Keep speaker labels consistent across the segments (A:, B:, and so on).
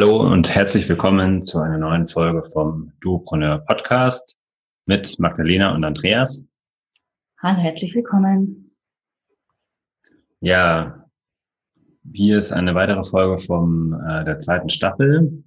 A: Hallo und herzlich willkommen zu einer neuen Folge vom Duopreneur Podcast mit Magdalena und Andreas.
B: Hallo, herzlich willkommen.
A: Ja, hier ist eine weitere Folge von äh, der zweiten Staffel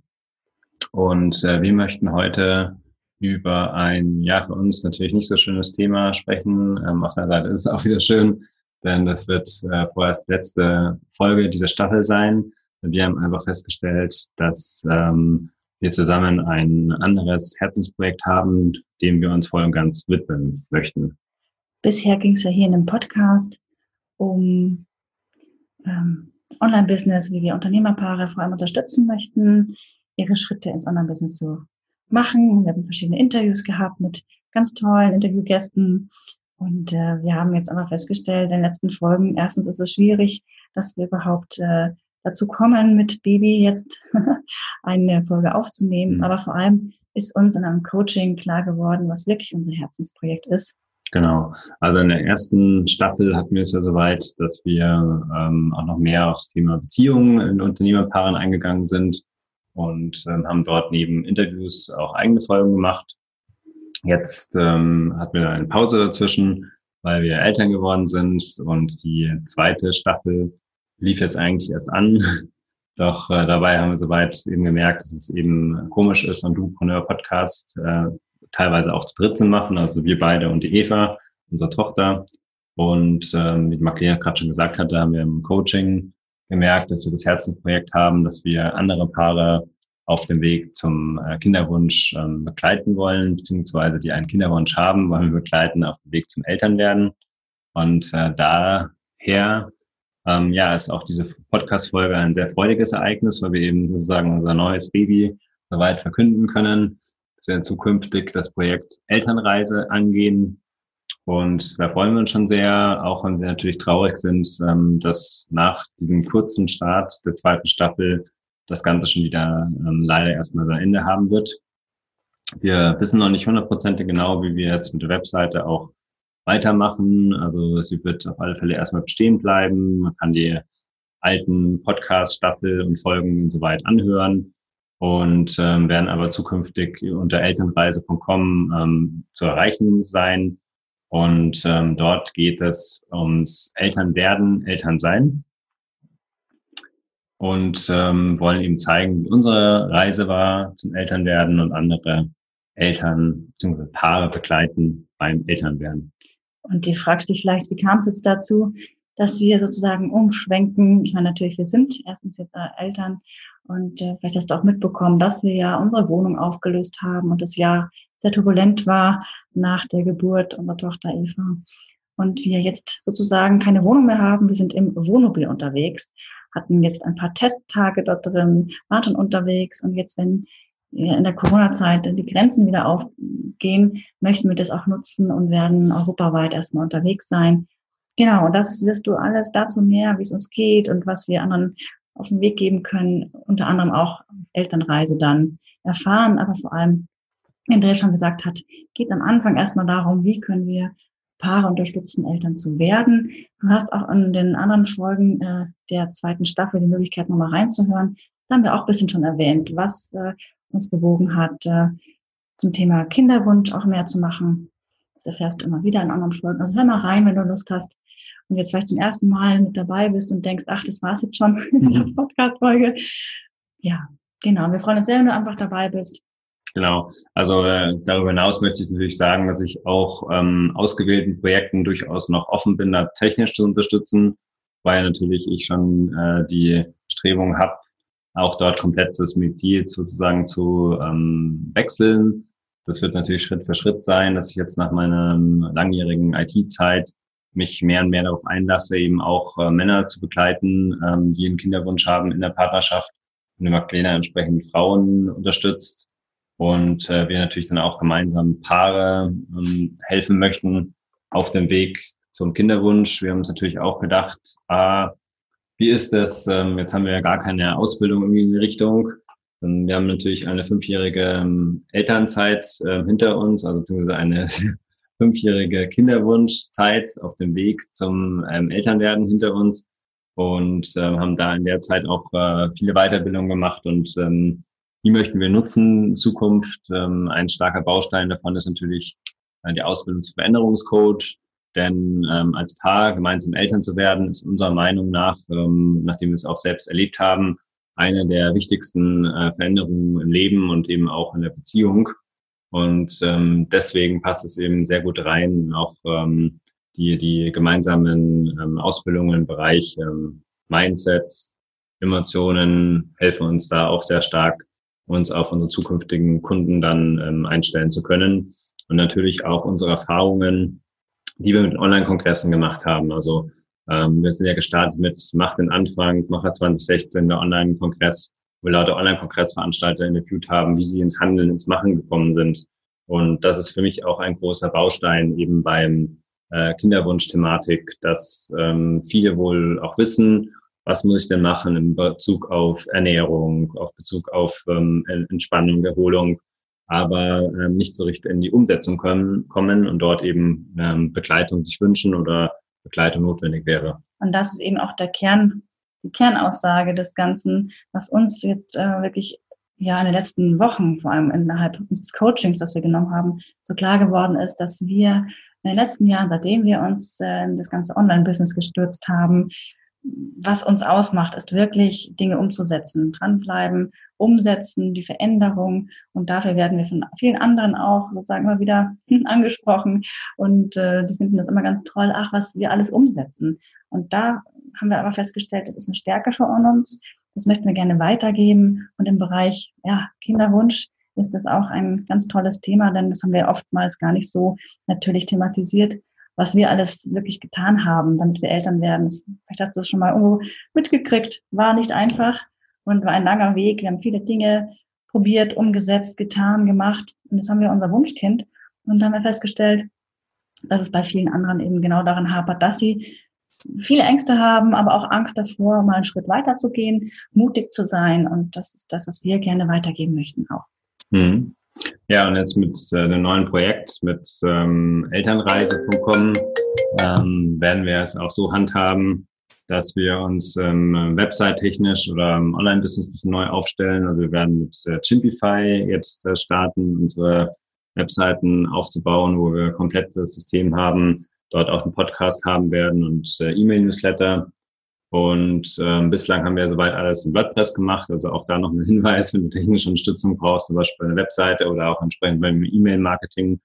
A: und äh, wir möchten heute über ein, ja, für uns natürlich nicht so schönes Thema sprechen. Ähm, auf der Seite ist es auch wieder schön, denn das wird äh, vorerst letzte Folge dieser Staffel sein. Wir haben einfach festgestellt, dass ähm, wir zusammen ein anderes Herzensprojekt haben, dem wir uns voll und ganz widmen möchten.
B: Bisher ging es ja hier in einem Podcast um ähm, Online-Business, wie wir Unternehmerpaare vor allem unterstützen möchten, ihre Schritte ins Online-Business zu machen. Wir haben verschiedene Interviews gehabt mit ganz tollen Interviewgästen. Und äh, wir haben jetzt aber festgestellt in den letzten Folgen, erstens ist es schwierig, dass wir überhaupt äh, dazu kommen, mit Baby jetzt eine Folge aufzunehmen. Mhm. Aber vor allem ist uns in einem Coaching klar geworden, was wirklich unser Herzensprojekt ist.
A: Genau. Also in der ersten Staffel hatten wir es ja soweit, dass wir ähm, auch noch mehr aufs Thema Beziehungen in Unternehmerpaaren eingegangen sind und ähm, haben dort neben Interviews auch eigene Folgen gemacht. Jetzt ähm, hatten wir eine Pause dazwischen, weil wir Eltern geworden sind und die zweite Staffel lief jetzt eigentlich erst an. Doch äh, dabei haben wir soweit eben gemerkt, dass es eben komisch ist, und Dupreneur Podcast äh, teilweise auch zu dritt zu machen, also wir beide und die Eva, unsere Tochter. Und ähm, wie Marlene gerade schon gesagt hatte, haben wir im Coaching gemerkt, dass wir das Herzensprojekt haben, dass wir andere Paare auf dem Weg zum äh, Kinderwunsch ähm, begleiten wollen, beziehungsweise die einen Kinderwunsch haben, wollen wir begleiten auf dem Weg zum Elternwerden. Und äh, daher ähm, ja, ist auch diese Podcast-Folge ein sehr freudiges Ereignis, weil wir eben sozusagen unser neues Baby soweit verkünden können, dass wir zukünftig das Projekt Elternreise angehen. Und da freuen wir uns schon sehr, auch wenn wir natürlich traurig sind, ähm, dass nach diesem kurzen Start der zweiten Staffel das Ganze schon wieder ähm, leider erstmal sein Ende haben wird. Wir wissen noch nicht hundertprozentig genau, wie wir jetzt mit der Webseite auch weitermachen. Also sie wird auf alle Fälle erstmal bestehen bleiben. Man kann die alten Podcast-Staffel und Folgen und so weit anhören und ähm, werden aber zukünftig unter elternreise.com ähm, zu erreichen sein. Und ähm, dort geht es ums Elternwerden, Elternsein. Und ähm, wollen eben zeigen, wie unsere Reise war zum Elternwerden und andere Eltern bzw. Paare begleiten beim Elternwerden.
B: Und du fragst dich vielleicht, wie kam es jetzt dazu, dass wir sozusagen umschwenken? Ich meine, natürlich, wir sind erstens jetzt äh, Eltern und äh, vielleicht hast du auch mitbekommen, dass wir ja unsere Wohnung aufgelöst haben und das Jahr sehr turbulent war nach der Geburt unserer Tochter Eva. Und wir jetzt sozusagen keine Wohnung mehr haben. Wir sind im Wohnmobil unterwegs, hatten jetzt ein paar Testtage dort drin, waren unterwegs und jetzt, wenn in der Corona-Zeit die Grenzen wieder aufgehen, möchten wir das auch nutzen und werden europaweit erstmal unterwegs sein. Genau, und das wirst du alles dazu mehr, wie es uns geht und was wir anderen auf den Weg geben können, unter anderem auch Elternreise dann erfahren, aber vor allem, wie Andrea schon gesagt hat, geht am Anfang erstmal darum, wie können wir Paare unterstützen, Eltern zu werden. Du hast auch in den anderen Folgen äh, der zweiten Staffel die Möglichkeit, nochmal reinzuhören. Da haben wir auch ein bisschen schon erwähnt, was äh, uns bewogen hat, äh, zum Thema Kinderwunsch auch mehr zu machen. Das erfährst du immer wieder in anderen Folgen. Also hör mal rein, wenn du Lust hast und jetzt vielleicht zum ersten Mal mit dabei bist und denkst, ach, das war's jetzt schon in der mhm. Podcast-Folge. Ja, genau. Wir freuen uns sehr, wenn du einfach dabei bist.
A: Genau. Also äh, darüber hinaus möchte ich natürlich sagen, dass ich auch ähm, ausgewählten Projekten durchaus noch offen bin, da technisch zu unterstützen, weil natürlich ich schon äh, die Strebung habe, auch dort komplett das Mitglied sozusagen zu ähm, wechseln. Das wird natürlich Schritt für Schritt sein, dass ich jetzt nach meiner langjährigen IT-Zeit mich mehr und mehr darauf einlasse, eben auch äh, Männer zu begleiten, ähm, die einen Kinderwunsch haben in der Partnerschaft und immer Magdalena entsprechend Frauen unterstützt und äh, wir natürlich dann auch gemeinsam Paare ähm, helfen möchten auf dem Weg zum Kinderwunsch. Wir haben uns natürlich auch gedacht, ah, wie ist das? Ähm, jetzt haben wir ja gar keine Ausbildung irgendwie in die Richtung. Ähm, wir haben natürlich eine fünfjährige ähm, Elternzeit äh, hinter uns, also beziehungsweise eine fünfjährige Kinderwunschzeit auf dem Weg zum ähm, Elternwerden hinter uns. und äh, haben da in der Zeit auch äh, viele Weiterbildungen gemacht und ähm, die möchten wir nutzen in Zukunft. Ähm, ein starker Baustein davon ist natürlich äh, die Ausbildung zum Veränderungscoach, denn ähm, als Paar gemeinsam Eltern zu werden, ist unserer Meinung nach, ähm, nachdem wir es auch selbst erlebt haben, eine der wichtigsten äh, Veränderungen im Leben und eben auch in der Beziehung. Und ähm, deswegen passt es eben sehr gut rein, auch ähm, die, die gemeinsamen ähm, Ausbildungen im Bereich ähm, Mindset, Emotionen helfen uns da auch sehr stark, uns auf unsere zukünftigen Kunden dann ähm, einstellen zu können. Und natürlich auch unsere Erfahrungen, die wir mit Online-Kongressen gemacht haben. Also ähm, wir sind ja gestartet mit Mach den Anfang, Macher 2016, der Online-Kongress, wo lauter Online-Kongressveranstalter interviewt haben, wie sie ins Handeln, ins Machen gekommen sind. Und das ist für mich auch ein großer Baustein eben beim äh, Kinderwunsch-Thematik, dass ähm, viele wohl auch wissen, was muss ich denn machen in Bezug auf Ernährung, auf Bezug auf ähm, Entspannung, Erholung, aber ähm, nicht so richtig in die Umsetzung können, kommen und dort eben ähm, Begleitung sich wünschen oder Begleitung notwendig wäre.
B: Und das ist eben auch der Kern, die Kernaussage des Ganzen, was uns jetzt äh, wirklich ja in den letzten Wochen, vor allem innerhalb unseres Coachings, das wir genommen haben, so klar geworden ist, dass wir in den letzten Jahren, seitdem wir uns äh, in das ganze Online-Business gestürzt haben, was uns ausmacht, ist wirklich Dinge umzusetzen, dranbleiben, umsetzen, die Veränderung. Und dafür werden wir von vielen anderen auch sozusagen immer wieder angesprochen. Und äh, die finden das immer ganz toll, ach, was wir alles umsetzen. Und da haben wir aber festgestellt, das ist eine Stärke für uns. Das möchten wir gerne weitergeben. Und im Bereich ja, Kinderwunsch ist das auch ein ganz tolles Thema, denn das haben wir oftmals gar nicht so natürlich thematisiert, was wir alles wirklich getan haben, damit wir Eltern werden. Vielleicht hast du das schon mal irgendwo mitgekriegt. War nicht einfach und war ein langer Weg. Wir haben viele Dinge probiert, umgesetzt, getan, gemacht. Und das haben wir unser Wunschkind. Und dann haben wir festgestellt, dass es bei vielen anderen eben genau daran hapert, dass sie viele Ängste haben, aber auch Angst davor, mal einen Schritt weiter zu gehen, mutig zu sein. Und das ist das, was wir gerne weitergeben möchten auch.
A: Mhm. Ja, und jetzt mit äh, einem neuen Projekt, mit ähm, Elternreise.com, ähm, werden wir es auch so handhaben, dass wir uns ähm, website-technisch oder Online-Business ein bisschen neu aufstellen. Also wir werden mit äh, Chimpify jetzt äh, starten, unsere Webseiten aufzubauen, wo wir komplett das System haben, dort auch einen Podcast haben werden und äh, E-Mail-Newsletter. Und ähm, bislang haben wir soweit alles in WordPress gemacht. Also auch da noch ein Hinweis, wenn du technische Unterstützung brauchst, zum Beispiel eine Webseite oder auch entsprechend beim E-Mail-Marketing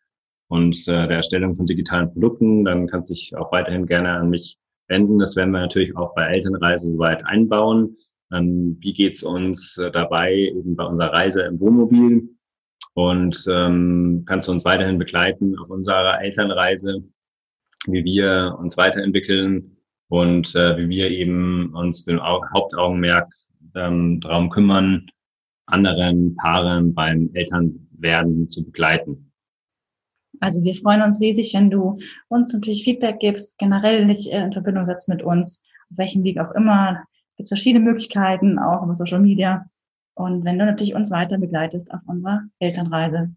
A: und äh, der Erstellung von digitalen Produkten, dann kannst du dich auch weiterhin gerne an mich wenden. Das werden wir natürlich auch bei Elternreise soweit einbauen. Ähm, wie geht's uns äh, dabei eben bei unserer Reise im Wohnmobil? Und ähm, kannst du uns weiterhin begleiten auf unserer Elternreise, wie wir uns weiterentwickeln, und äh, wie wir eben uns den Hauptaugenmerk ähm, darum kümmern, anderen Paaren beim Elternwerden zu begleiten.
B: Also wir freuen uns riesig, wenn du uns natürlich Feedback gibst, generell nicht in Verbindung setzt mit uns, auf welchem Weg auch immer. Es gibt verschiedene Möglichkeiten, auch über Social Media. Und wenn du natürlich uns weiter begleitest auf unserer Elternreise.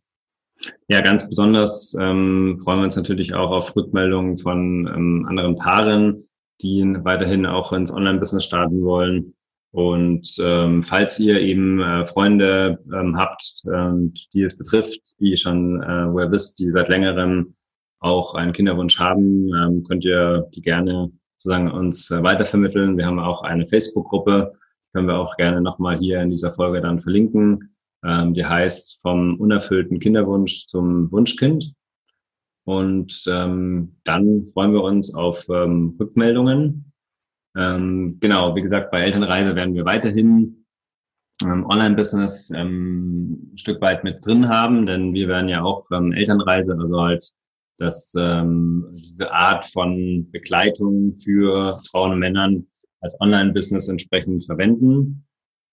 A: Ja, ganz besonders ähm, freuen wir uns natürlich auch auf Rückmeldungen von ähm, anderen Paaren, die weiterhin auch ins Online-Business starten wollen. Und ähm, falls ihr eben äh, Freunde ähm, habt, ähm, die es betrifft, die schon, äh, wo ihr wisst, die seit längerem auch einen Kinderwunsch haben, ähm, könnt ihr die gerne sozusagen uns äh, weitervermitteln. Wir haben auch eine Facebook-Gruppe, können wir auch gerne nochmal hier in dieser Folge dann verlinken. Ähm, die heißt vom unerfüllten Kinderwunsch zum Wunschkind. Und ähm, dann freuen wir uns auf ähm, Rückmeldungen. Ähm, genau, wie gesagt, bei Elternreise werden wir weiterhin ähm, Online-Business ähm, ein Stück weit mit drin haben, denn wir werden ja auch ähm, Elternreise, also als das, ähm, diese Art von Begleitung für Frauen und Männern als Online-Business entsprechend verwenden.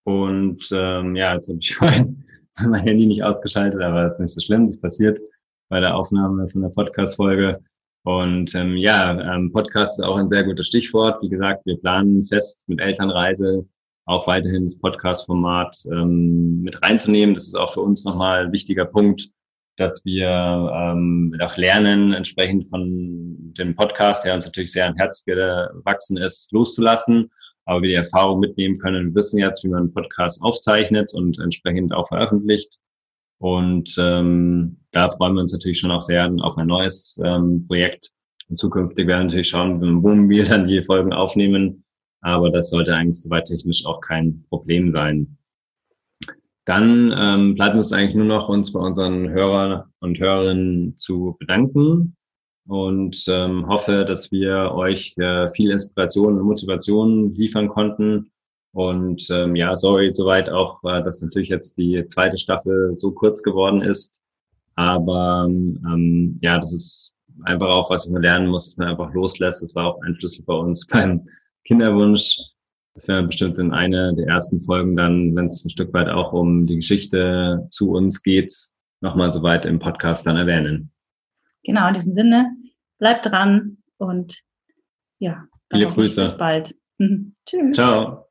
A: Und ähm, ja, jetzt habe ich mein, mein Handy nicht ausgeschaltet, aber das ist nicht so schlimm, das passiert bei der Aufnahme von der Podcast-Folge. Und ähm, ja, ähm, Podcast ist auch ein sehr gutes Stichwort. Wie gesagt, wir planen fest mit Elternreise auch weiterhin das Podcast-Format ähm, mit reinzunehmen. Das ist auch für uns nochmal ein wichtiger Punkt, dass wir ähm, auch lernen, entsprechend von dem Podcast, der uns natürlich sehr am Herz gewachsen ist, loszulassen aber wir die Erfahrung mitnehmen können und wissen jetzt, wie man einen Podcast aufzeichnet und entsprechend auch veröffentlicht. Und ähm, da freuen wir uns natürlich schon auch sehr auf ein neues ähm, Projekt. Und zukünftig werden wir natürlich schauen, wo wir dann die Folgen aufnehmen. Aber das sollte eigentlich soweit technisch auch kein Problem sein. Dann ähm, bleibt uns eigentlich nur noch, uns bei unseren Hörern und Hörerinnen zu bedanken und ähm, hoffe, dass wir euch äh, viel Inspiration und Motivation liefern konnten. Und ähm, ja, sorry soweit auch, äh, dass natürlich jetzt die zweite Staffel so kurz geworden ist. Aber ähm, ja, das ist einfach auch, was man lernen muss, dass man einfach loslässt. Das war auch ein Schlüssel bei uns beim Kinderwunsch. Das wäre bestimmt in einer der ersten Folgen dann, wenn es ein Stück weit auch um die Geschichte zu uns geht, nochmal so weit im Podcast dann erwähnen.
B: Genau, in diesem Sinne, bleibt dran und ja,
A: viele Grüße.
B: Bis bald.
A: Tschüss. Ciao.